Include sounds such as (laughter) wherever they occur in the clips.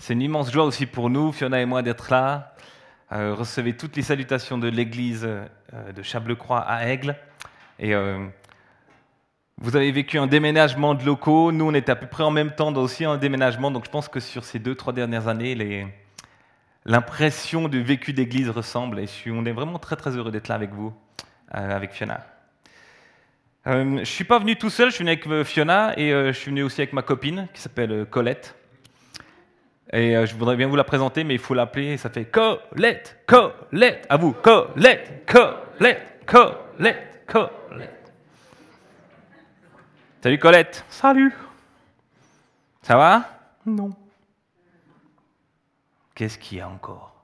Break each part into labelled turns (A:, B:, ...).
A: C'est une immense joie aussi pour nous, Fiona et moi, d'être là. Euh, recevez toutes les salutations de l'église euh, de Chablecroix à Aigle. Et euh, vous avez vécu un déménagement de locaux. Nous, on était à peu près en même temps dans aussi un déménagement. Donc je pense que sur ces deux, trois dernières années, l'impression du vécu d'église ressemble. Et on est vraiment très, très heureux d'être là avec vous, avec Fiona. Je ne suis pas venu tout seul, je suis venu avec Fiona et je suis venu aussi avec ma copine qui s'appelle Colette. Et euh, je voudrais bien vous la présenter, mais il faut l'appeler. Ça fait Colette, Colette. À vous, Colette, Colette, Colette, Colette. Salut Colette.
B: Salut.
A: Ça va?
B: Non,
A: Qu'est-ce qu'il y a encore?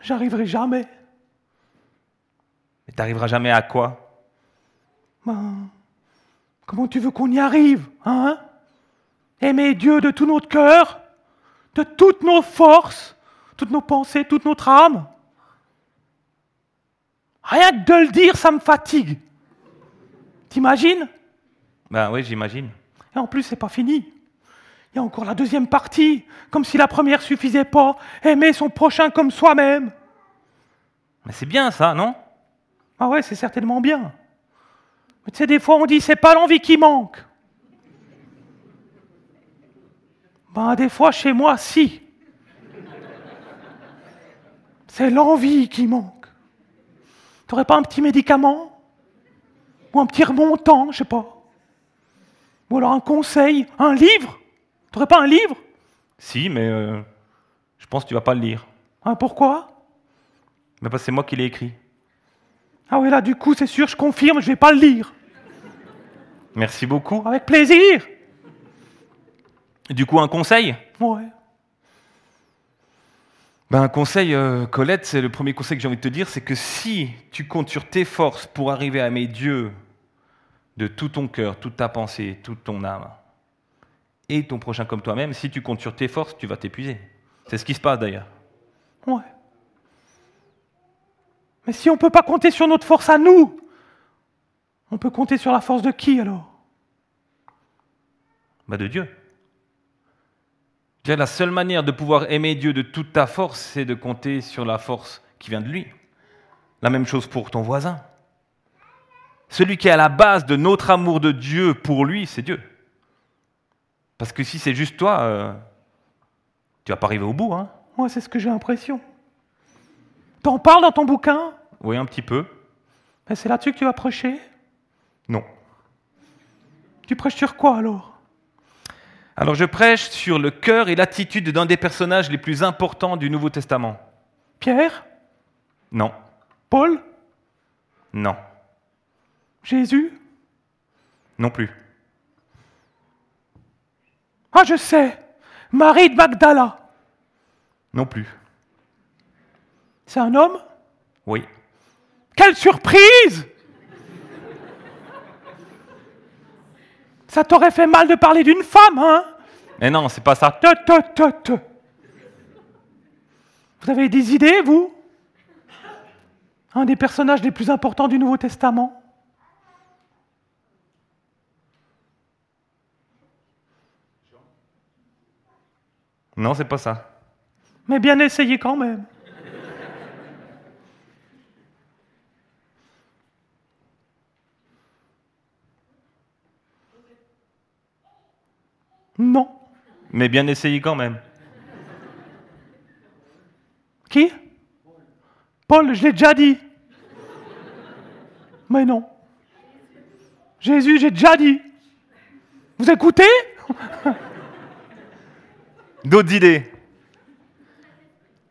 B: J'arriverai jamais.
A: Mais t'arriveras jamais à quoi?
B: Ben, comment tu veux qu'on y arrive, hein? Aimer Dieu de tout notre cœur, de toutes nos forces, toutes nos pensées, toute notre âme. Rien que de le dire, ça me fatigue. T'imagines?
A: Ben oui, j'imagine.
B: Et en plus, c'est pas fini. Il y a encore la deuxième partie, comme si la première suffisait pas. Aimer son prochain comme soi-même.
A: Mais c'est bien ça, non?
B: Ah ouais, c'est certainement bien. Mais tu sais, des fois, on dit c'est pas l'envie qui manque. Ben, des fois, chez moi, si. C'est l'envie qui manque. T'aurais pas un petit médicament? Ou un petit remontant, je sais pas. Ou alors un conseil, un livre? T'aurais pas un livre?
A: Si, mais euh, je pense que tu vas pas le lire.
B: Hein, Pourquoi?
A: Mais parce que c'est moi qui l'ai écrit.
B: Ah oui, là, du coup, c'est sûr, je confirme, je vais pas le lire.
A: Merci beaucoup.
B: Avec plaisir
A: Du coup, un conseil?
B: Ouais.
A: Ben, un conseil, euh, Colette, c'est le premier conseil que j'ai envie de te dire, c'est que si tu comptes sur tes forces pour arriver à aimer Dieu de tout ton cœur, toute ta pensée, toute ton âme, et ton prochain comme toi-même, si tu comptes sur tes forces, tu vas t'épuiser. C'est ce qui se passe d'ailleurs.
B: Ouais. Mais si on ne peut pas compter sur notre force à nous, on peut compter sur la force de qui alors?
A: Ben, de Dieu. La seule manière de pouvoir aimer Dieu de toute ta force, c'est de compter sur la force qui vient de lui. La même chose pour ton voisin. Celui qui est à la base de notre amour de Dieu pour lui, c'est Dieu. Parce que si c'est juste toi, euh, tu vas pas arriver au bout. Hein
B: Moi, c'est ce que j'ai l'impression. T'en parles dans ton bouquin?
A: Oui, un petit peu.
B: Mais c'est là-dessus que tu vas prêcher?
A: Non.
B: Tu prêches sur quoi alors?
A: Alors je prêche sur le cœur et l'attitude d'un des personnages les plus importants du Nouveau Testament.
B: Pierre?
A: Non.
B: Paul?
A: Non.
B: Jésus?
A: Non plus.
B: Ah, je sais Marie de Magdala?
A: Non plus.
B: C'est un homme?
A: Oui.
B: Quelle surprise Ça t'aurait fait mal de parler d'une femme, hein?
A: Mais non, c'est pas ça.
B: Te, te, te, te. Vous avez des idées, vous? Un des personnages les plus importants du Nouveau Testament
A: Non, c'est pas ça.
B: Mais bien essayé quand même. Non.
A: Mais bien essayé quand même.
B: Qui? Paul, je l'ai déjà dit. Mais non. Jésus, j'ai déjà dit. Vous écoutez?
A: D'autres idées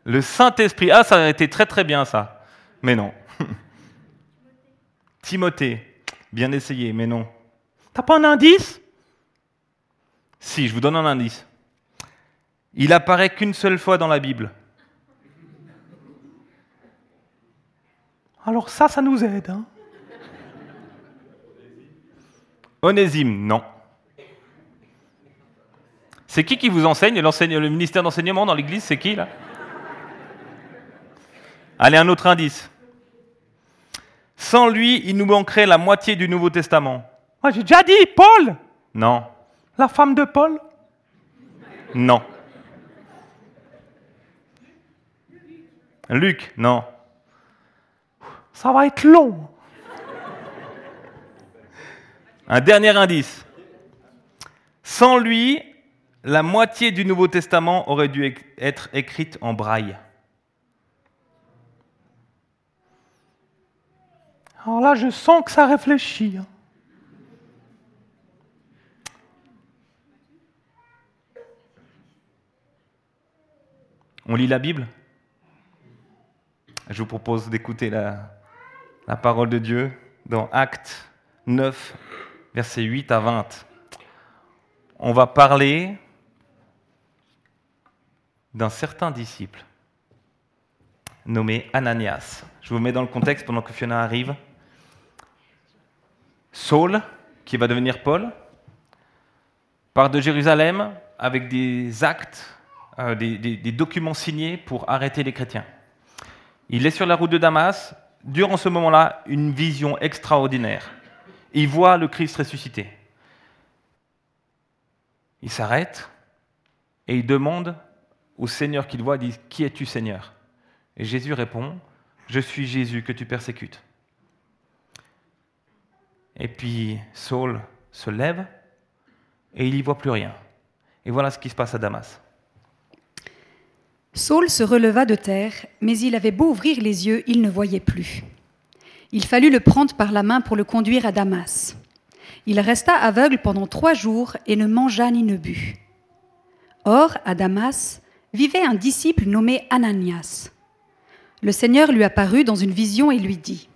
A: Le Saint-Esprit. Ah, ça a été très très bien ça. Mais non. (laughs) Timothée. Bien essayé, mais non.
B: T'as pas un indice?
A: Si, je vous donne un indice. Il apparaît qu'une seule fois dans la Bible.
B: Alors ça, ça nous aide. Hein.
A: Onésime, non. C'est qui qui vous enseigne, Le ministère d'enseignement dans l'Église, c'est qui là? Allez, un autre indice. Sans lui, il nous manquerait la moitié du Nouveau Testament.
B: Moi, j'ai déjà dit, Paul
A: Non,
B: la femme de Paul?
A: Non. Luc, non.
B: Ça va être long.
A: Un dernier indice. Sans lui, la moitié du Nouveau Testament aurait dû être écrite en braille.
B: Alors là, je sens que ça réfléchit. Hein.
A: On lit la Bible? Je vous propose d'écouter la, parole de Dieu dans Actes 9, versets 8 à 20. On va parler d'un certain disciple nommé Ananias. Je vous mets dans le contexte pendant que Fiona arrive. Saul, qui va devenir Paul, part de Jérusalem avec des actes, euh, des, documents signés pour arrêter les chrétiens. Il est sur la route de Damas. Durant ce moment-là, une vision extraordinaire. Il voit le Christ ressuscité. Il s'arrête et il demande au Seigneur qu'il voit, il dit, Qui es-tu Seigneur? Et Jésus répond, Je suis Jésus que tu persécutes. Et puis Saul se lève et il n'y voit plus rien. Et voilà ce qui se passe à Damas.
C: Saul se releva de terre, mais il avait beau ouvrir les yeux, il ne voyait plus. Il fallut le prendre par la main pour le conduire à Damas. Il resta aveugle pendant trois jours et ne mangea ni ne but. Or, à Damas, vivait un disciple nommé Ananias. Le Seigneur lui apparut dans une vision et lui dit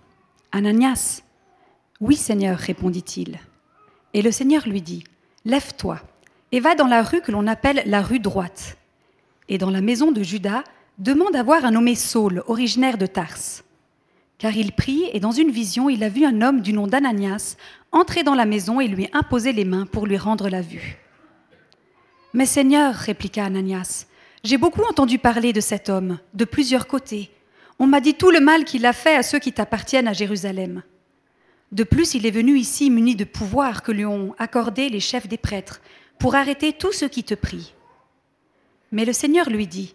C: Ananias Oui, Seigneur, répondit-il. Et le Seigneur lui dit Lève-toi et va dans la rue que l'on appelle la rue droite et dans la maison de Judas, demande à voir un nommé Saul, originaire de Tarse. Car il prie, et dans une vision, il a vu un homme du nom d'Ananias entrer dans la maison et lui imposer les mains pour lui rendre la vue. Mais Seigneur, répliqua Ananias, j'ai beaucoup entendu parler de cet homme, de plusieurs côtés. On m'a dit tout le mal qu'il a fait à ceux qui t'appartiennent à Jérusalem. De plus, il est venu ici muni de pouvoir que lui ont accordé les chefs des prêtres pour arrêter tous ceux qui te prient. Mais le Seigneur lui dit,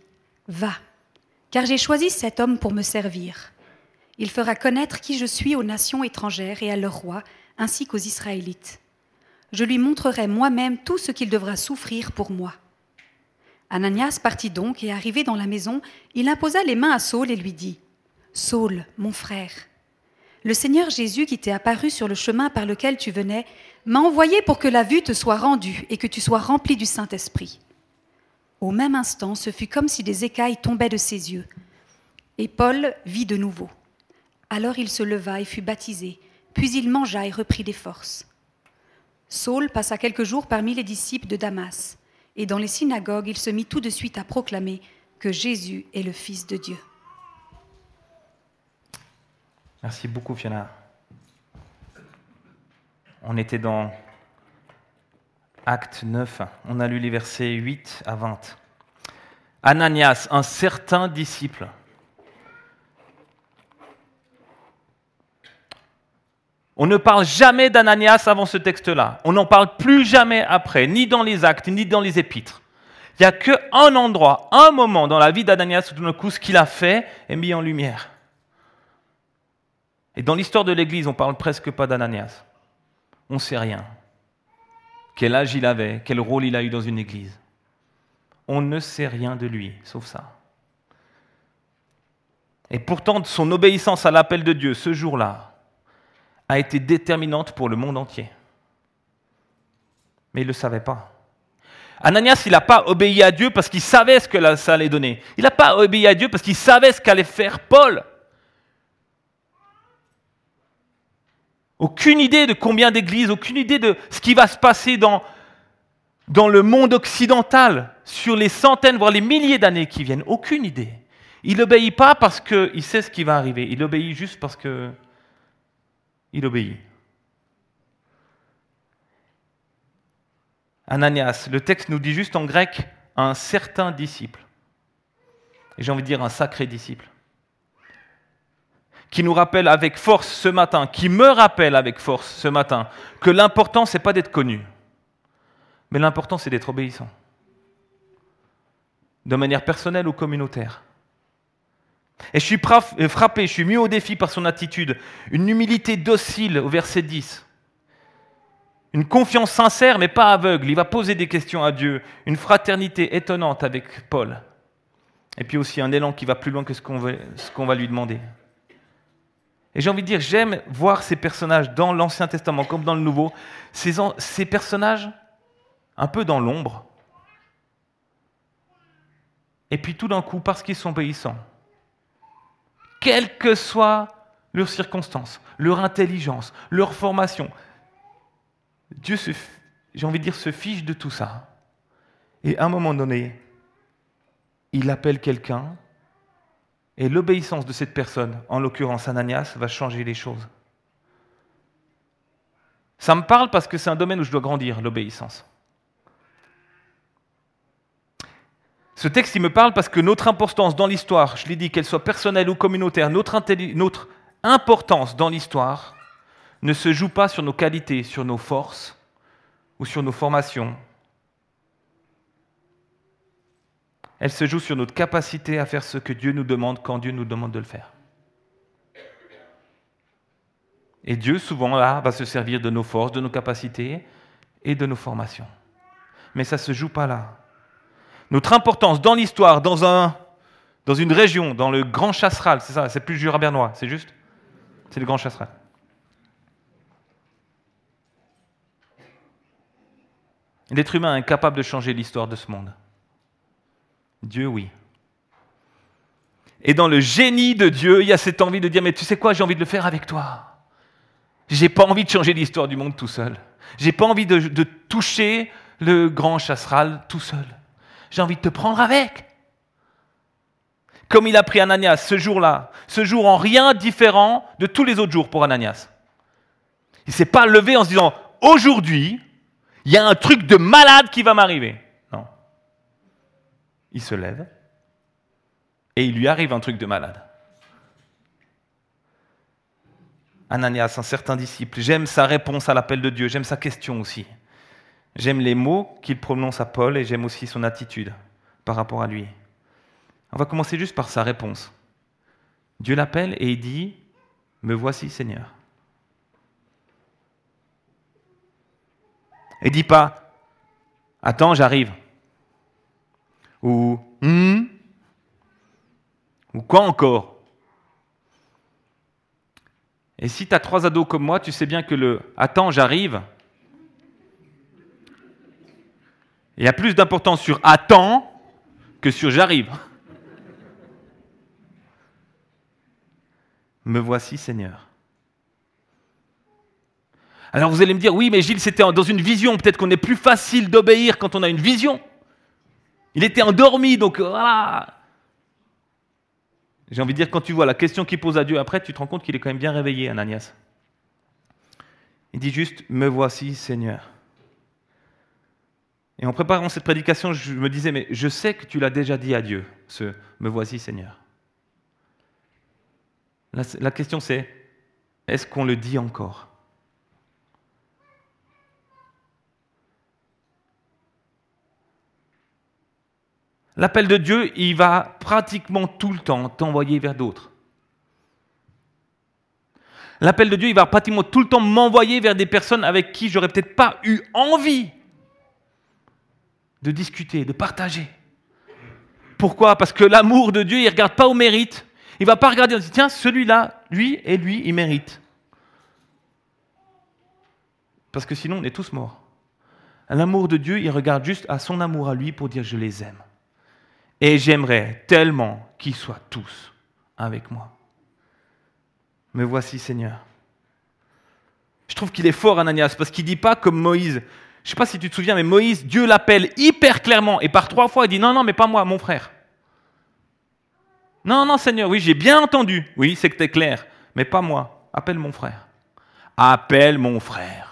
C: Va, car j'ai choisi cet homme pour me servir. Il fera connaître qui je suis aux nations étrangères et à leurs rois, ainsi qu'aux Israélites. Je lui montrerai moi-même tout ce qu'il devra souffrir pour moi. Ananias partit donc et arrivé dans la maison, il imposa les mains à Saul et lui dit, Saul, mon frère, le Seigneur Jésus qui t'est apparu sur le chemin par lequel tu venais m'a envoyé pour que la vue te soit rendue et que tu sois rempli du Saint-Esprit. Au même instant, ce fut comme si des écailles tombaient de ses yeux. Et Paul vit de nouveau. Alors il se leva et fut baptisé, puis il mangea et reprit des forces. Saul passa quelques jours parmi les disciples de Damas, et dans les synagogues il se mit tout de suite à proclamer que Jésus est le Fils de Dieu.
A: Merci beaucoup, Fiona. On était dans Acte 9. On a lu les versets 8 à 20. Ananias, un certain disciple. On ne parle jamais d'Ananias avant ce texte-là. On n'en parle plus jamais après, ni dans les actes, ni dans les épîtres. Il n'y a qu'un endroit, un moment dans la vie d'Ananias où tout d'un coup ce qu'il a fait est mis en lumière. Et dans l'histoire de l'Église, on ne parle presque pas d'Ananias. On ne sait rien. Quel âge il avait, quel rôle il a eu dans une Église? On ne sait rien de lui, sauf ça. Et pourtant, son obéissance à l'appel de Dieu ce jour-là a été déterminante pour le monde entier. Mais il ne le savait pas. Ananias, il n'a pas obéi à Dieu parce qu'il savait ce que ça allait donner. Il n'a pas obéi à Dieu parce qu'il savait ce qu'allait faire Paul. Aucune idée de combien d'églises, aucune idée de ce qui va se passer dans, dans le monde occidental sur les centaines, voire les milliers d'années qui viennent. Aucune idée. Il n'obéit pas parce qu'il sait ce qui va arriver. Il obéit juste parce que il obéit. Ananias, le texte nous dit juste en grec un certain disciple. Et j'ai envie de dire un sacré disciple. Qui nous rappelle avec force ce matin, qui me rappelle avec force ce matin, que l'important, ce n'est pas d'être connu, mais l'important, c'est d'être obéissant. De manière personnelle ou communautaire. Et je suis euh, frappé, je suis mis au défi par son attitude, une humilité docile au verset 10. Une confiance sincère mais pas aveugle. Il va poser des questions à Dieu. Une fraternité étonnante avec Paul. Et puis aussi un élan qui va plus loin que ce qu'on va, lui demander. Et j'ai envie de dire, j'aime voir ces personnages dans l'Ancien Testament comme dans le Nouveau, ces, personnages un peu dans l'ombre. Et puis tout d'un coup, parce qu'ils sont obéissants, quelles que soient leurs circonstances, leur intelligence, leur formation, Dieu, j'ai envie de dire, se fiche de tout ça. Et à un moment donné, il appelle quelqu'un, et l'obéissance de cette personne, en l'occurrence Ananias, va changer les choses. Ça me parle parce que c'est un domaine où je dois grandir, l'obéissance. Ce texte, il me parle parce que notre importance dans l'histoire, je l'ai dit, qu'elle soit personnelle ou communautaire, notre, notre importance dans l'histoire ne se joue pas sur nos qualités, sur nos forces ou sur nos formations. Elle se joue sur notre capacité à faire ce que Dieu nous demande quand Dieu nous demande de le faire. Et Dieu, souvent, là, va se servir de nos forces, de nos capacités et de nos formations. Mais ça ne se joue pas là. Notre importance dans l'histoire, dans, un, dans une région, dans le Grand Chasseral, c'est ça, c'est plus Jura bernois, c'est juste? C'est le Grand Chasseral. L'être humain est incapable de changer l'histoire de ce monde. Dieu, oui. Et dans le génie de Dieu, il y a cette envie de dire, mais tu sais quoi, j'ai envie de le faire avec toi. J'ai pas envie de changer l'histoire du monde tout seul. J'ai pas envie de, toucher le grand chasseral tout seul. J'ai envie de te prendre avec. Comme il a pris Ananias ce jour-là, ce jour en rien différent de tous les autres jours pour Ananias. Il s'est pas levé en se disant, aujourd'hui, il y a un truc de malade qui va m'arriver. Il se lève et il lui arrive un truc de malade. Ananias, un certain disciple, j'aime sa réponse à l'appel de Dieu, j'aime sa question aussi. J'aime les mots qu'il prononce à Paul et j'aime aussi son attitude par rapport à lui. On va commencer juste par sa réponse. Dieu l'appelle et il dit, Me voici Seigneur. Et dit pas Attends, j'arrive. Ou Hum Ou quoi encore? Et si tu as trois ados comme moi, tu sais bien que le Attends, j'arrive. Il y a plus d'importance sur Attends que sur j'arrive. (laughs) Me voici Seigneur. Alors vous allez me dire, oui, mais Gilles, c'était dans une vision. Peut-être qu'on est plus facile d'obéir quand on a une vision. Il était endormi, donc voilà. J'ai envie de dire, quand tu vois la question qu'il pose à Dieu après, tu te rends compte qu'il est quand même bien réveillé, Ananias. Il dit juste, me voici Seigneur. Et en préparant cette prédication, je me disais, mais je sais que tu l'as déjà dit à Dieu, ce me voici Seigneur. La, question c'est, est-ce qu'on le dit encore? L'appel de Dieu, il va pratiquement tout le temps t'envoyer vers d'autres. L'appel de Dieu, il va pratiquement tout le temps m'envoyer vers des personnes avec qui j'aurais peut-être pas eu envie de discuter, de partager. Pourquoi? Parce que l'amour de Dieu, il ne regarde pas au mérite. Il ne va pas regarder, il dit, tiens, celui-là, lui et lui, il mérite. Parce que sinon, on est tous morts. L'amour de Dieu, il regarde juste à son amour à lui pour dire, je les aime. Et j'aimerais tellement qu'ils soient tous avec moi. Me voici, Seigneur. Je trouve qu'il est fort, Ananias, parce qu'il ne dit pas comme Moïse. Je ne sais pas si tu te souviens, mais Moïse, Dieu l'appelle hyper clairement, et par trois fois, il dit Non, non, mais pas moi, mon frère. Non, non, Seigneur, oui, j'ai bien entendu. Oui, c'est que tu es clair, mais pas moi. Appelle mon frère. Appelle mon frère.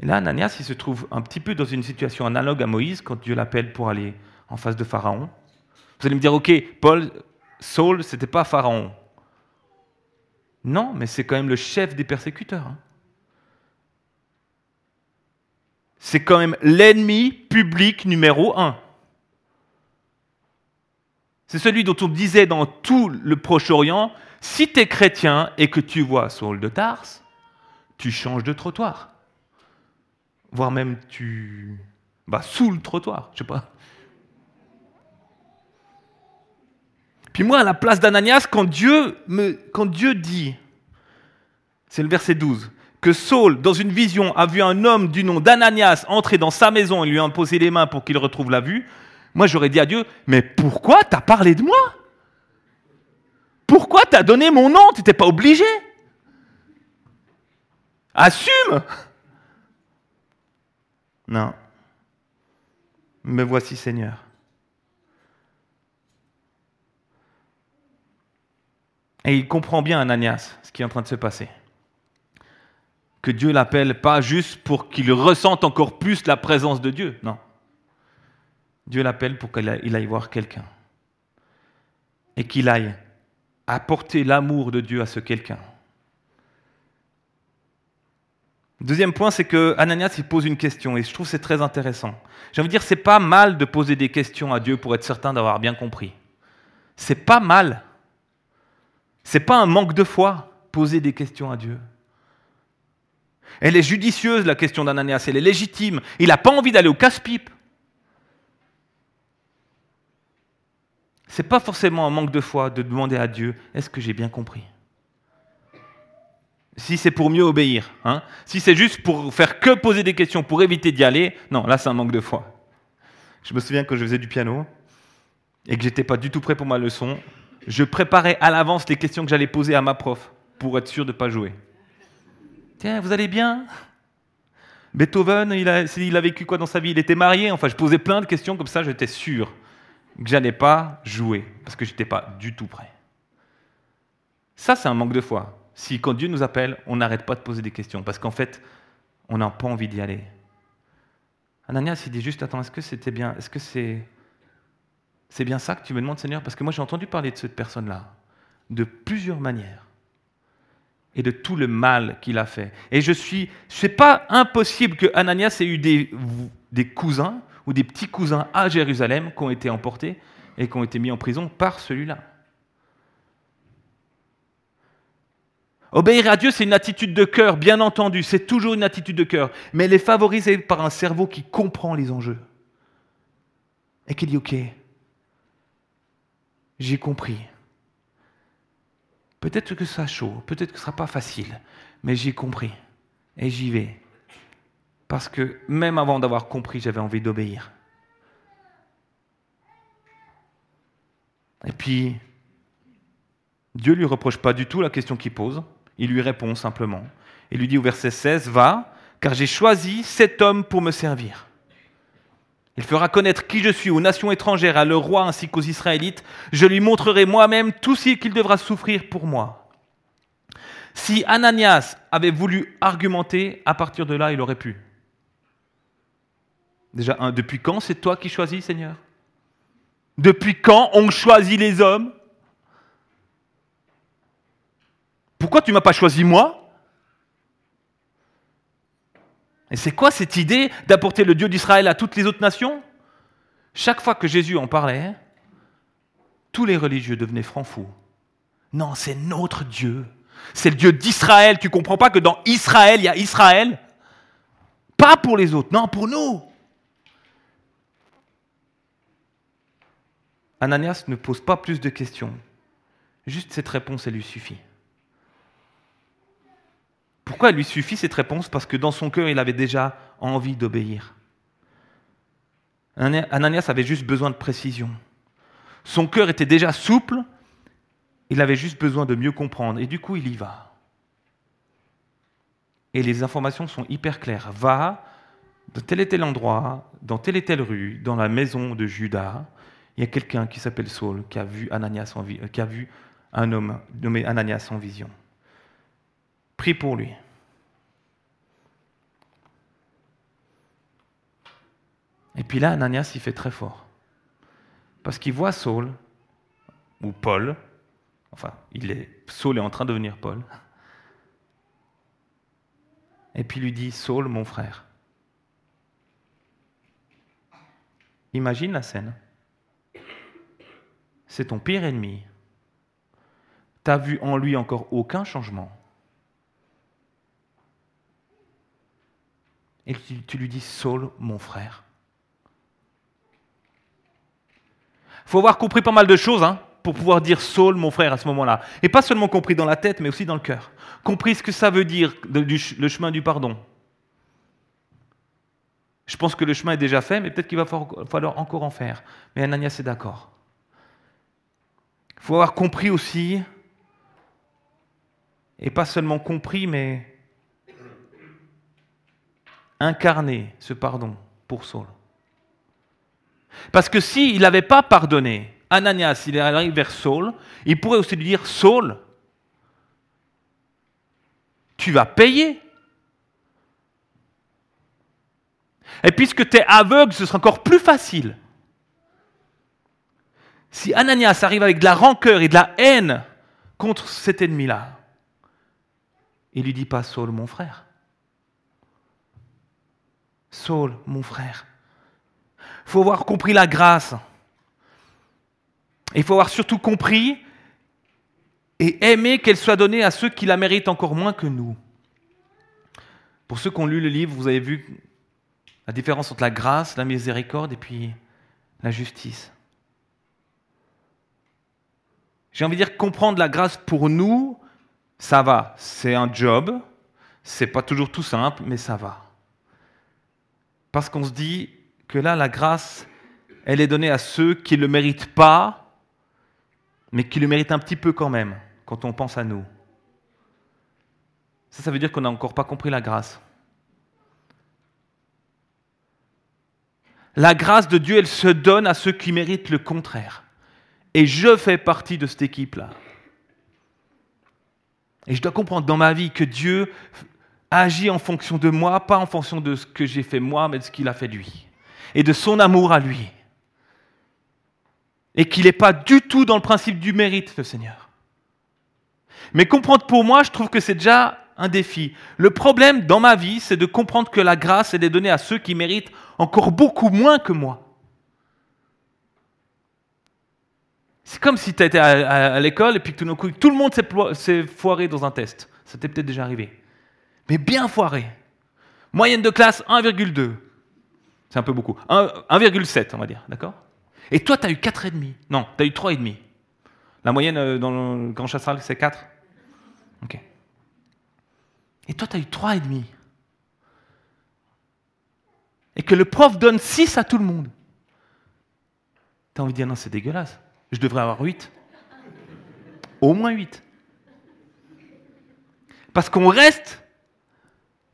A: Et là, Ananias, il se trouve un petit peu dans une situation analogue à Moïse quand Dieu l'appelle pour aller en face de Pharaon. Vous allez me dire, ok, Paul, Saul, c'était pas Pharaon. Non, mais c'est quand même le chef des persécuteurs. Hein. C'est quand même l'ennemi public numéro un. C'est celui dont on disait dans tout le Proche-Orient, si tu es chrétien et que tu vois Saul de Tarse, tu changes de trottoir. Voire même tu... Bah, sous le trottoir, je sais pas. Puis moi, à la place d'Ananias, quand Dieu, me, quand Dieu dit, c'est le verset 12, que Saul, dans une vision, a vu un homme du nom d'Ananias entrer dans sa maison et lui imposer les mains pour qu'il retrouve la vue, moi j'aurais dit à Dieu, mais pourquoi t'as parlé de moi? Pourquoi t'as donné mon nom? Tu n'étais pas obligé. Assume Non. Me voici Seigneur. Et il comprend bien, Ananias, ce qui est en train de se passer. Que Dieu l'appelle pas juste pour qu'il ressente encore plus la présence de Dieu, non. Dieu l'appelle pour qu'il aille voir quelqu'un. Et qu'il aille apporter l'amour de Dieu à ce quelqu'un. Deuxième point, c'est que Ananias il pose une question et je trouve c'est très intéressant. J'ai envie de dire, c'est pas mal de poser des questions à Dieu pour être certain d'avoir bien compris. C'est pas mal. C'est pas un manque de foi poser des questions à Dieu. Elle est judicieuse la question d'Ananias, elle est légitime. Il n'a pas envie d'aller au casse-pipe. C'est pas forcément un manque de foi de demander à Dieu est-ce que j'ai bien compris? Si c'est pour mieux obéir. Hein. Si c'est juste pour faire que poser des questions, pour éviter d'y aller, non, là c'est un manque de foi. Je me souviens quand je faisais du piano et que j'étais pas du tout prêt pour ma leçon, je préparais à l'avance les questions que j'allais poser à ma prof pour être sûr de ne pas jouer. Tiens, vous allez bien? Beethoven, il a, il a vécu quoi dans sa vie? Il était marié? Enfin, je posais plein de questions comme ça, j'étais sûr que j'allais pas jouer parce que j'étais pas du tout prêt. Ça, c'est un manque de foi si quand Dieu nous appelle, on n'arrête pas de poser des questions, parce qu'en fait, on n'a pas envie d'y aller. Ananias, il dit juste, attends, est-ce que c'était bien, est-ce que c'est, c'est bien ça que tu me demandes, Seigneur? Parce que moi, j'ai entendu parler de cette personne-là, de plusieurs manières, et de tout le mal qu'il a fait. Et je suis, c'est pas impossible que Ananias ait eu des, des cousins ou des petits cousins à Jérusalem qui ont été emportés et qui ont été mis en prison par celui-là. Obéir à Dieu, c'est une attitude de cœur, bien entendu, c'est toujours une attitude de cœur, mais elle est favorisée par un cerveau qui comprend les enjeux et qui dit, OK, j'ai compris. Peut-être que ça chaud, peut-être que ce ne sera pas facile, mais j'ai compris et j'y vais. Parce que même avant d'avoir compris, j'avais envie d'obéir. Et puis, Dieu ne lui reproche pas du tout la question qu'il pose. Il lui répond simplement. Il lui dit au verset 16, Va, car j'ai choisi cet homme pour me servir. Il fera connaître qui je suis aux nations étrangères, à leur roi ainsi qu'aux Israélites. Je lui montrerai moi-même tout ce qu'il devra souffrir pour moi. Si Ananias avait voulu argumenter, à partir de là, il aurait pu. Déjà, depuis quand c'est toi qui choisis, Seigneur? Depuis quand on choisit les hommes? Pourquoi tu ne m'as pas choisi moi? Et c'est quoi cette idée d'apporter le Dieu d'Israël à toutes les autres nations? Chaque fois que Jésus en parlait, tous les religieux devenaient francs fous. Non, c'est notre Dieu. C'est le Dieu d'Israël. Tu comprends pas que dans Israël, il y a Israël? Pas pour les autres, non, pour nous. Ananias ne pose pas plus de questions. Juste cette réponse, elle lui suffit. Pourquoi elle lui suffit cette réponse Parce que dans son cœur, il avait déjà envie d'obéir. Ananias avait juste besoin de précision. Son cœur était déjà souple, il avait juste besoin de mieux comprendre. Et du coup, il y va. Et les informations sont hyper claires. Va de tel et tel endroit, dans telle et telle rue, dans la maison de Judas. Il y a quelqu'un qui s'appelle Saul qui a vu Ananias en, qui a vu un homme nommé Ananias en vision. Prie pour lui. Et puis là, Ananias, il fait très fort. Parce qu'il voit Saul, ou Paul, enfin, il est, Saul est en train de devenir Paul, et puis il lui dit, Saul, mon frère. Imagine la scène. c'est ton pire ennemi. Tu n'as vu en lui encore aucun changement. Et tu, lui dis, Saul, mon frère. Il faut avoir compris pas mal de choses hein, pour pouvoir dire Saul, mon frère, à ce moment-là. Et pas seulement compris dans la tête, mais aussi dans le cœur. Compris ce que ça veut dire, le chemin du pardon. Je pense que le chemin est déjà fait, mais peut-être qu'il va falloir encore en faire. Mais Ananias est d'accord. Il faut avoir compris aussi, et pas seulement compris, mais incarné ce pardon pour Saul. Parce que s'il n'avait pas pardonné, Ananias, il arrive vers Saul, il pourrait aussi lui dire Saul, tu vas payer. Et puisque tu es aveugle, ce sera encore plus facile. Si Ananias arrive avec de la rancœur et de la haine contre cet ennemi-là, il lui dit pas Saul, mon frère. Saul, mon frère. Il faut avoir compris la grâce. Il faut avoir surtout compris et aimer qu'elle soit donnée à ceux qui la méritent encore moins que nous. Pour ceux qui ont lu le livre, vous avez vu la différence entre la grâce, la miséricorde et puis la justice. J'ai envie de dire comprendre la grâce pour nous, ça va. C'est un job, c'est pas toujours tout simple, mais ça va. Parce qu'on se dit que là, la grâce, elle est donnée à ceux qui ne le méritent pas, mais qui le méritent un petit peu quand même, quand on pense à nous. Ça, ça veut dire qu'on n'a encore pas compris la grâce. La grâce de Dieu, elle se donne à ceux qui méritent le contraire. Et je fais partie de cette équipe-là. Et je dois comprendre dans ma vie que Dieu agit en fonction de moi, pas en fonction de ce que j'ai fait moi, mais de ce qu'il a fait lui. Et de son amour à lui. Et qu'il n'est pas du tout dans le principe du mérite, le Seigneur. Mais comprendre pour moi, je trouve que c'est déjà un défi. Le problème dans ma vie, c'est de comprendre que la grâce, elle est donnée à ceux qui méritent encore beaucoup moins que moi. C'est comme si tu étais à, l'école et puis que tout tout le monde s'est foiré dans un test. Ça t'est peut-être déjà arrivé. Mais bien foiré. Moyenne de classe 1,2. C'est un peu beaucoup. 1,7, on va dire, d'accord? Et toi, tu as eu 4,5. Non, tu as eu 3,5. La moyenne euh, dans le grand chasseral, c'est 4 Ok. Et toi, tu as eu 3,5. Et que le prof donne 6 à tout le monde. Tu as envie de dire non, c'est dégueulasse. Je devrais avoir 8. Au moins 8. Parce qu'on reste,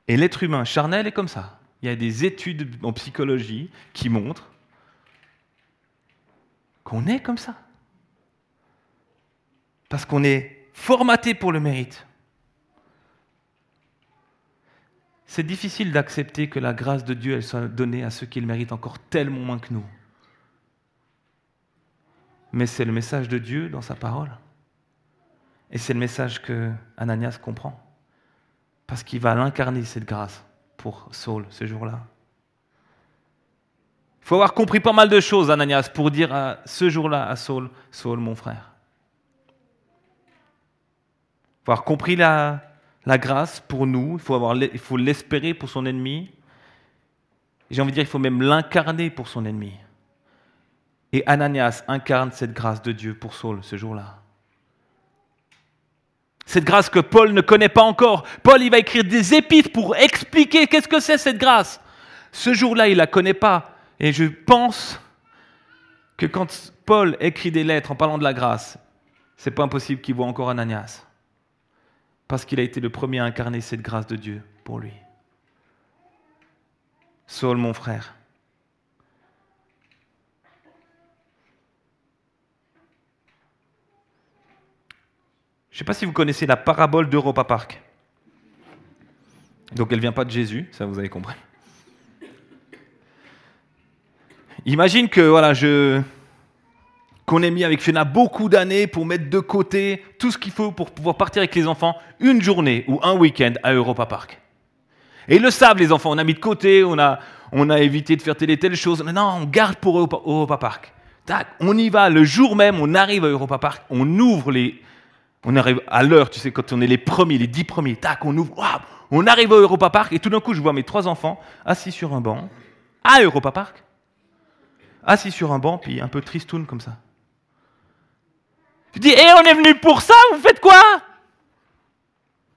A: et l'être humain charnel est comme ça. Il y a des études en psychologie qui montrent qu'on est comme ça. Parce qu'on est formaté pour le mérite. C'est difficile d'accepter que la grâce de Dieu soit donnée à ceux qui le méritent encore tellement moins que nous mais c'est le message de Dieu dans sa parole. Et c'est le message que Ananias comprend. Parce qu'il va l'incarner, cette grâce, pour Saul ce jour-là. Il faut avoir compris pas mal de choses, Ananias, pour dire ce jour-là à Saul, Saul, mon frère. Il faut avoir compris la, grâce pour nous, il faut, il faut l'espérer pour son ennemi. J'ai envie de dire, il faut même l'incarner pour son ennemi. Et Ananias incarne cette grâce de Dieu pour Saul ce jour-là. Cette grâce que Paul ne connaît pas encore. Paul, il va écrire des épîtres pour expliquer qu'est-ce que c'est cette grâce. Ce jour-là, il ne la connaît pas. Et je pense que quand Paul écrit des lettres en parlant de la grâce, c'est pas impossible qu'il voit encore Ananias. Parce qu'il a été le premier à incarner cette grâce de Dieu pour lui. Saul, mon frère, Je ne sais pas si vous connaissez la parabole d'Europa Park. Donc elle ne vient pas de Jésus, ça vous avez compris. Imagine que voilà, qu'on ait mis avec Fiona beaucoup d'années pour mettre de côté tout ce qu'il faut pour pouvoir partir avec les enfants une journée ou un week-end à Europa Park. Et ils le savent, les enfants, on a mis de côté, on a, on a évité de faire telle et telle chose. Non, on garde pour Europa, Park. Tac, on y va le jour même, on arrive à Europa Park, on ouvre les. On arrive à l'heure, tu sais, quand on est les premiers, les dix premiers, tac, on ouvre, waouh, on arrive à Europa Park et tout d'un coup, je vois mes trois enfants assis sur un banc, à Europa Park, assis sur un banc, puis un peu tristoun comme ça. Je dis, hé, on est venu pour ça, vous faites quoi?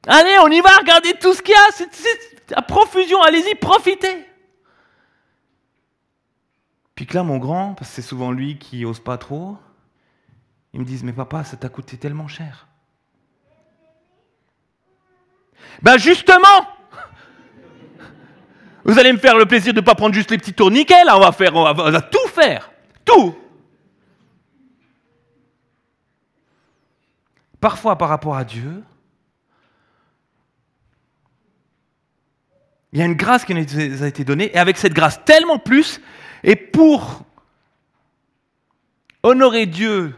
A: Allez, on y va, regardez tout ce qu'il y a, c'est à profusion, allez-y, profitez. Puis que là, mon grand, parce que c'est souvent lui qui ose pas trop, ils me disent, mais papa, ça t'a coûté tellement cher. Ben justement Vous allez me faire le plaisir de ne pas prendre juste les petits tourniquets, là, on va faire, on va tout faire. Tout Parfois par rapport à Dieu, il y a une grâce qui nous a été donnée, et avec cette grâce tellement plus, et pour honorer Dieu,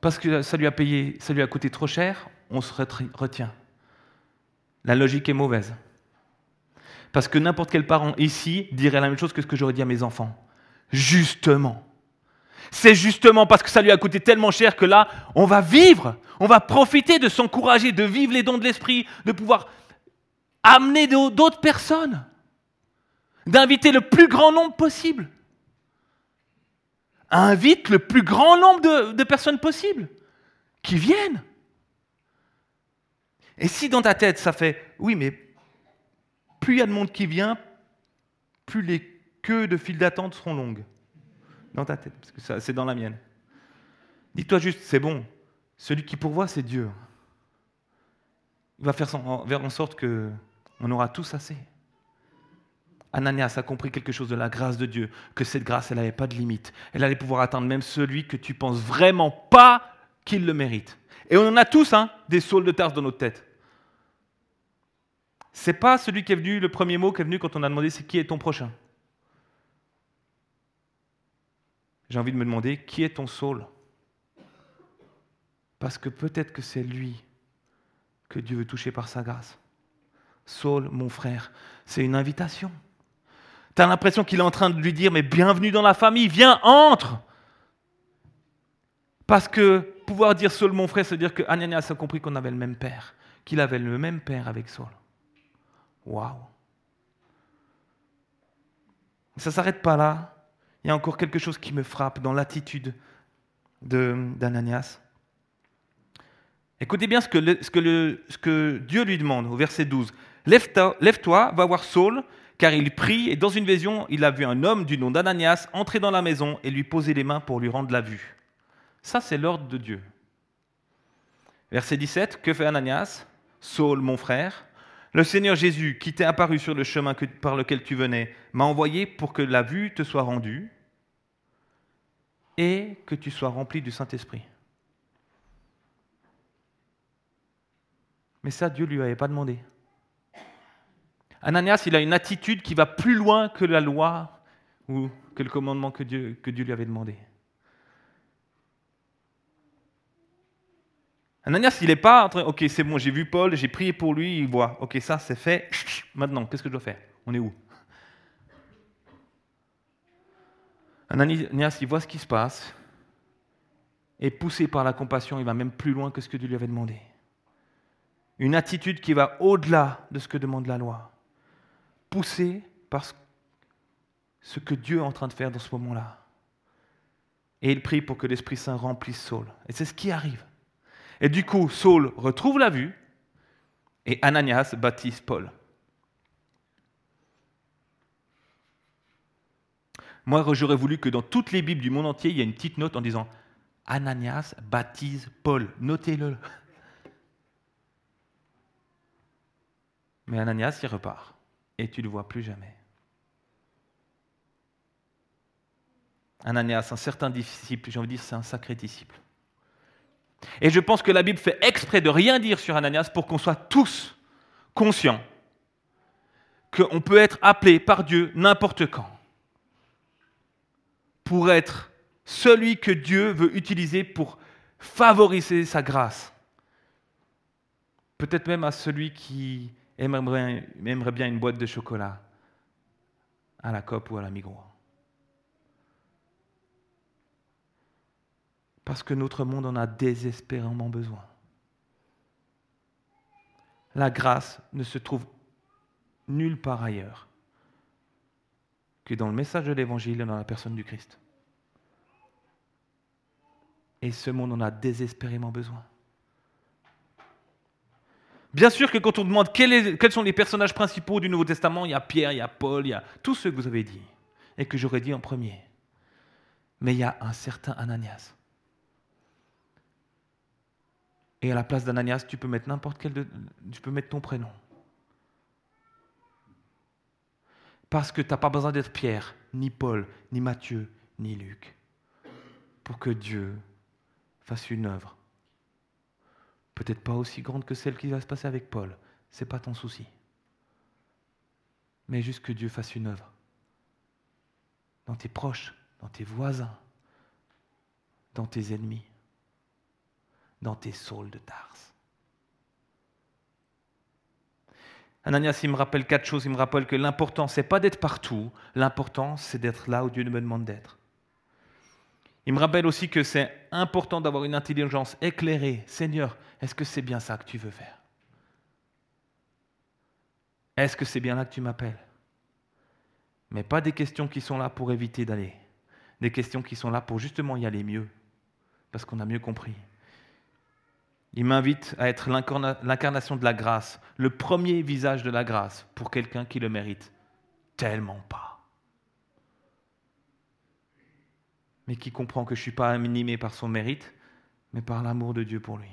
A: parce que ça lui a payé, ça lui a coûté trop cher, on se retient. La logique est mauvaise. Parce que n'importe quel parent ici dirait la même chose que ce que j'aurais dit à mes enfants. Justement. C'est justement parce que ça lui a coûté tellement cher que là, on va vivre, on va profiter de s'encourager, de vivre les dons de l'esprit, de pouvoir amener d'autres personnes, d'inviter le plus grand nombre possible. Invite le plus grand nombre de, personnes possibles qui viennent. Et si dans ta tête ça fait, oui, mais plus il y a de monde qui vient, plus les queues de files d'attente seront longues dans ta tête, parce que c'est dans la mienne. Dis-toi juste, c'est bon, celui qui pourvoit, c'est Dieu. Il va faire en sorte que on aura tous assez. Ananias a compris quelque chose de la grâce de Dieu, que cette grâce, elle n'avait pas de limite. Elle allait pouvoir atteindre même celui que tu penses vraiment pas qu'il le mérite. Et on en a tous hein, des saules de Tarse dans notre tête. C'est pas celui qui est venu, le premier mot qui est venu quand on a demandé c'est qui est ton prochain? j'ai envie de me demander qui est ton Saul? Parce que peut-être que c'est lui que Dieu veut toucher par sa grâce. Saul, mon frère, c'est une invitation. Tu as l'impression qu'il est en train de lui dire, mais bienvenue dans la famille, viens, entre. Parce que pouvoir dire Saul, mon frère, c'est dire que Ananias a compris qu'on avait le même père, qu'il avait le même père avec Saul. Waouh. Ça ne s'arrête pas là il y a encore quelque chose qui me frappe dans l'attitude d'Ananias. Écoutez bien ce que, Dieu lui demande au verset 12. Lève-toi, va voir Saul, car il prie, et dans une vision, il a vu un homme du nom d'Ananias entrer dans la maison et lui poser les mains pour lui rendre la vue. Ça, c'est l'ordre de Dieu. Verset 17, que fait Ananias? Saul, mon frère, le Seigneur Jésus, qui t'est apparu sur le chemin par lequel tu venais, m'a envoyé pour que la vue te soit rendue et que tu sois rempli du Saint-Esprit. Mais ça, Dieu ne lui avait pas demandé. Ananias, il a une attitude qui va plus loin que la loi ou que le commandement que Dieu, que Dieu lui avait demandé. Ananias, il n'est pas en train, ok, c'est bon, j'ai vu Paul, j'ai prié pour lui, il voit, ok, ça c'est fait, (sniffs) maintenant, qu'est-ce que je dois faire? On est où? Ananias, il voit ce qui se passe, et poussé par la compassion, il va même plus loin que ce que Dieu lui avait demandé. Une attitude qui va au-delà de ce que demande la loi. Poussé par ce que Dieu est en train de faire dans ce moment-là. Et il prie pour que l'Esprit Saint remplisse Saul. Et c'est ce qui arrive. Et du coup, Saul retrouve la vue, et Ananias baptise Paul. Moi, j'aurais voulu que dans toutes les Bibles du monde entier, il y ait une petite note en disant Ananias baptise Paul. Notez-le. Mais Ananias, il repart. Et tu ne le vois plus jamais. Ananias, un certain disciple, j'ai envie de dire, c'est un sacré disciple. Et je pense que la Bible fait exprès de rien dire sur Ananias pour qu'on soit tous conscients qu'on peut être appelé par Dieu n'importe quand pour être celui que Dieu veut utiliser pour favoriser sa grâce. Peut-être même à celui qui aimerait, bien une boîte de chocolat à la COP ou à la Migros. Parce que notre monde en a désespérément besoin. La grâce ne se trouve nulle part ailleurs que dans le message de l'Évangile et dans la personne du Christ. Et ce monde en a désespérément besoin. Bien sûr que quand on demande quels, sont les personnages principaux du Nouveau Testament, il y a Pierre, il y a Paul, il y a tous ceux que vous avez dit et que j'aurais dit en premier. Mais il y a un certain Ananias. Et à la place d'Ananias, tu peux mettre n'importe quel, tu peux mettre ton prénom. Parce que tu n'as pas besoin d'être Pierre, ni Paul, ni Matthieu, ni Luc, pour que Dieu fasse une œuvre Peut-être pas aussi grande que celle qui va se passer avec Paul. Ce n'est pas ton souci. Mais juste que Dieu fasse une œuvre. Dans tes proches, dans tes voisins, dans tes ennemis, dans tes saules de Tarse. Ananias, il me rappelle quatre choses. Il me rappelle que l'important, c'est pas d'être partout. L'important, c'est d'être là où Dieu me demande d'être. Il me rappelle aussi que c'est important d'avoir une intelligence éclairée. Seigneur, est-ce que c'est bien ça que tu veux faire? Est-ce que c'est bien là que tu m'appelles? Mais pas des questions qui sont là pour éviter d'aller. Des questions qui sont là pour justement y aller mieux. Parce qu'on a mieux compris. Il m'invite à être l'incarnation de la grâce, le premier visage de la grâce pour quelqu'un qui le mérite tellement pas. mais qui comprend que je ne suis pas animé par son mérite, mais par l'amour de Dieu pour lui.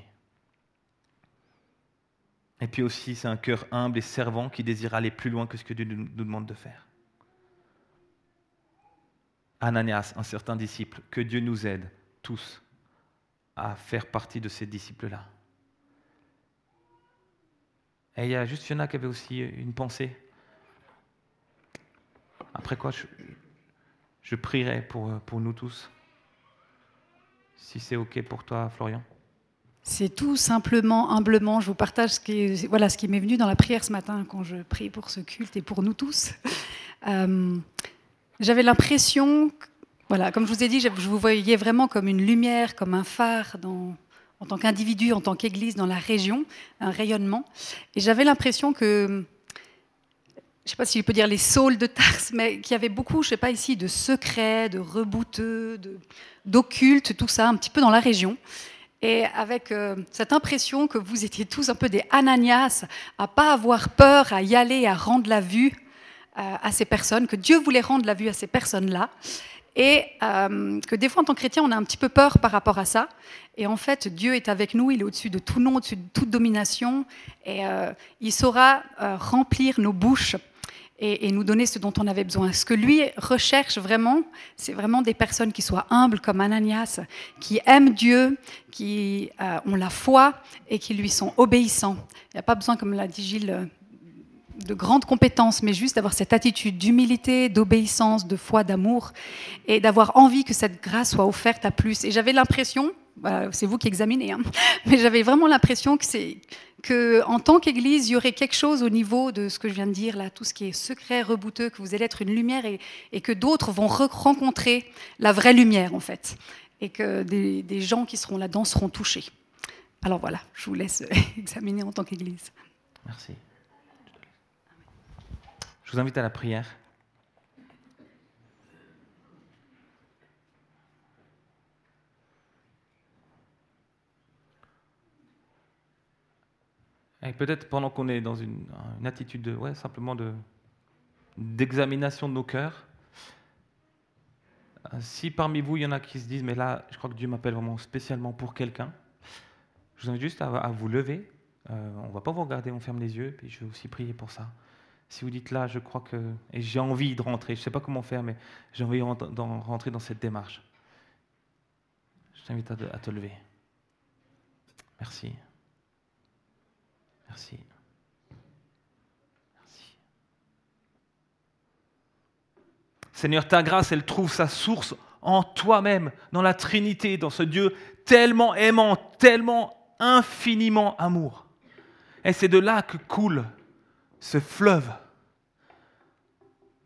A: Et puis aussi, c'est un cœur humble et servant qui désire aller plus loin que ce que Dieu nous demande de faire. Ananias, un certain disciple, que Dieu nous aide tous à faire partie de ces disciples-là. Et il y a juste Fiona qui avait aussi une pensée. Après quoi, je, prierai pour, pour nous tous. Si c'est OK pour toi, Florian.
C: C'est tout simplement, humblement, je vous partage ce qui, voilà, ce qui m'est venu dans la prière ce matin quand je prie pour ce culte et pour nous tous. Euh, j'avais l'impression, voilà, comme je vous ai dit, je vous voyais vraiment comme une lumière, comme un phare en tant qu'individu, en tant qu'Église dans la région, un rayonnement. Et j'avais l'impression que je ne sais pas si je peux dire les saules de Tarse, mais qui avait beaucoup, je ne sais pas ici, de secrets, de rebouteux, d'occultes, tout ça, un petit peu dans la région. Et avec euh, cette impression que vous étiez tous un peu des Ananias, à pas avoir peur, à y aller, à rendre la vue euh, à ces personnes, que Dieu voulait rendre la vue à ces personnes-là. Et euh, que des fois, en tant que chrétien, on a un petit peu peur par rapport à ça. Et en fait, Dieu est avec nous, il est au-dessus de tout nom, au-dessus de toute domination. Et il saura remplir nos bouches et, nous donner ce dont on avait besoin. Ce que lui recherche vraiment, c'est vraiment des personnes qui soient humbles comme Ananias, qui aiment Dieu, qui euh, ont la foi et qui lui sont obéissants. Il n'y a pas besoin, comme l'a dit Gilles, de grandes compétences, mais juste d'avoir cette attitude d'humilité, d'obéissance, de foi, d'amour, et d'avoir envie que cette grâce soit offerte à plus. Et j'avais l'impression, c'est vous qui examinez, hein, (laughs) mais j'avais vraiment l'impression que c'est que en tant qu'Église, il y aurait quelque chose au niveau de ce que je viens de dire là, tout ce qui est secret, rebouteux, que vous allez être une lumière et, que d'autres vont rencontrer la vraie lumière en fait, et que des, des gens qui seront là-dedans seront touchés. Alors voilà, je vous laisse (laughs) examiner en tant qu'Église.
A: Merci. Vous invite à la prière. Et peut-être pendant qu'on est dans une, attitude de, ouais, simplement de, d'examination de nos cœurs, euh, si parmi vous, il y en a qui se disent, mais là, je crois que Dieu m'appelle vraiment spécialement pour quelqu'un, je vous invite juste à, vous lever. Euh, on ne va pas vous regarder, on ferme les yeux, puis je vais aussi prier pour ça. Si vous dites là, je crois que, et j'ai envie de rentrer, je ne sais pas comment faire, mais j'ai envie de rentrer dans cette démarche. Je t'invite à te lever. Merci. Merci. Merci. Seigneur, ta grâce, elle trouve sa source en toi-même, dans la Trinité, dans ce Dieu tellement aimant, tellement infiniment amour. Et c'est de là que coule ce fleuve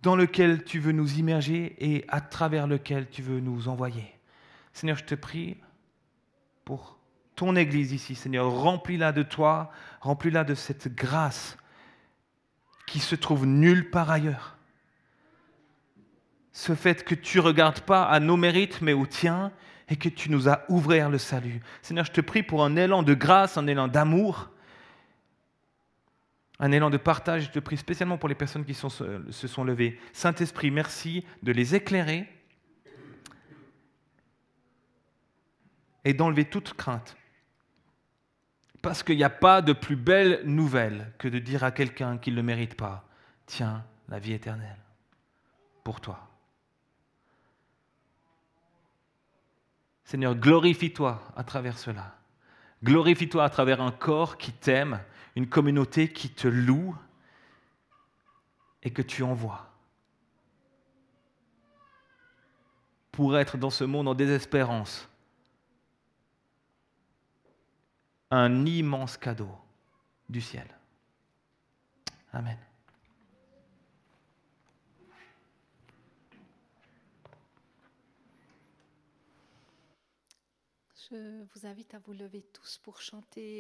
A: dans lequel tu veux nous immerger et à travers lequel tu veux nous envoyer. Seigneur, je te prie pour ton Église ici, Seigneur. Remplis-la de toi, remplis-la de cette grâce qui se trouve nulle part ailleurs. Ce fait que tu regardes pas à nos mérites, mais au tien, et que tu nous as ouvert le salut. Seigneur, je te prie pour un élan de grâce, un élan d'amour, un élan de partage. Je te prie spécialement pour les personnes qui se sont levées. Saint-Esprit, merci de les éclairer et d'enlever toute crainte. Parce qu'il n'y a pas de plus belle nouvelle que de dire à quelqu'un qu'il ne le mérite pas, tiens, la vie éternelle, pour toi. Seigneur, glorifie-toi à travers cela. Glorifie-toi à travers un corps qui t'aime, une communauté qui te loue et que tu envoies. Pour être dans ce monde en désespérance, un immense cadeau du ciel. Amen.
D: Je vous invite à vous lever tous pour chanter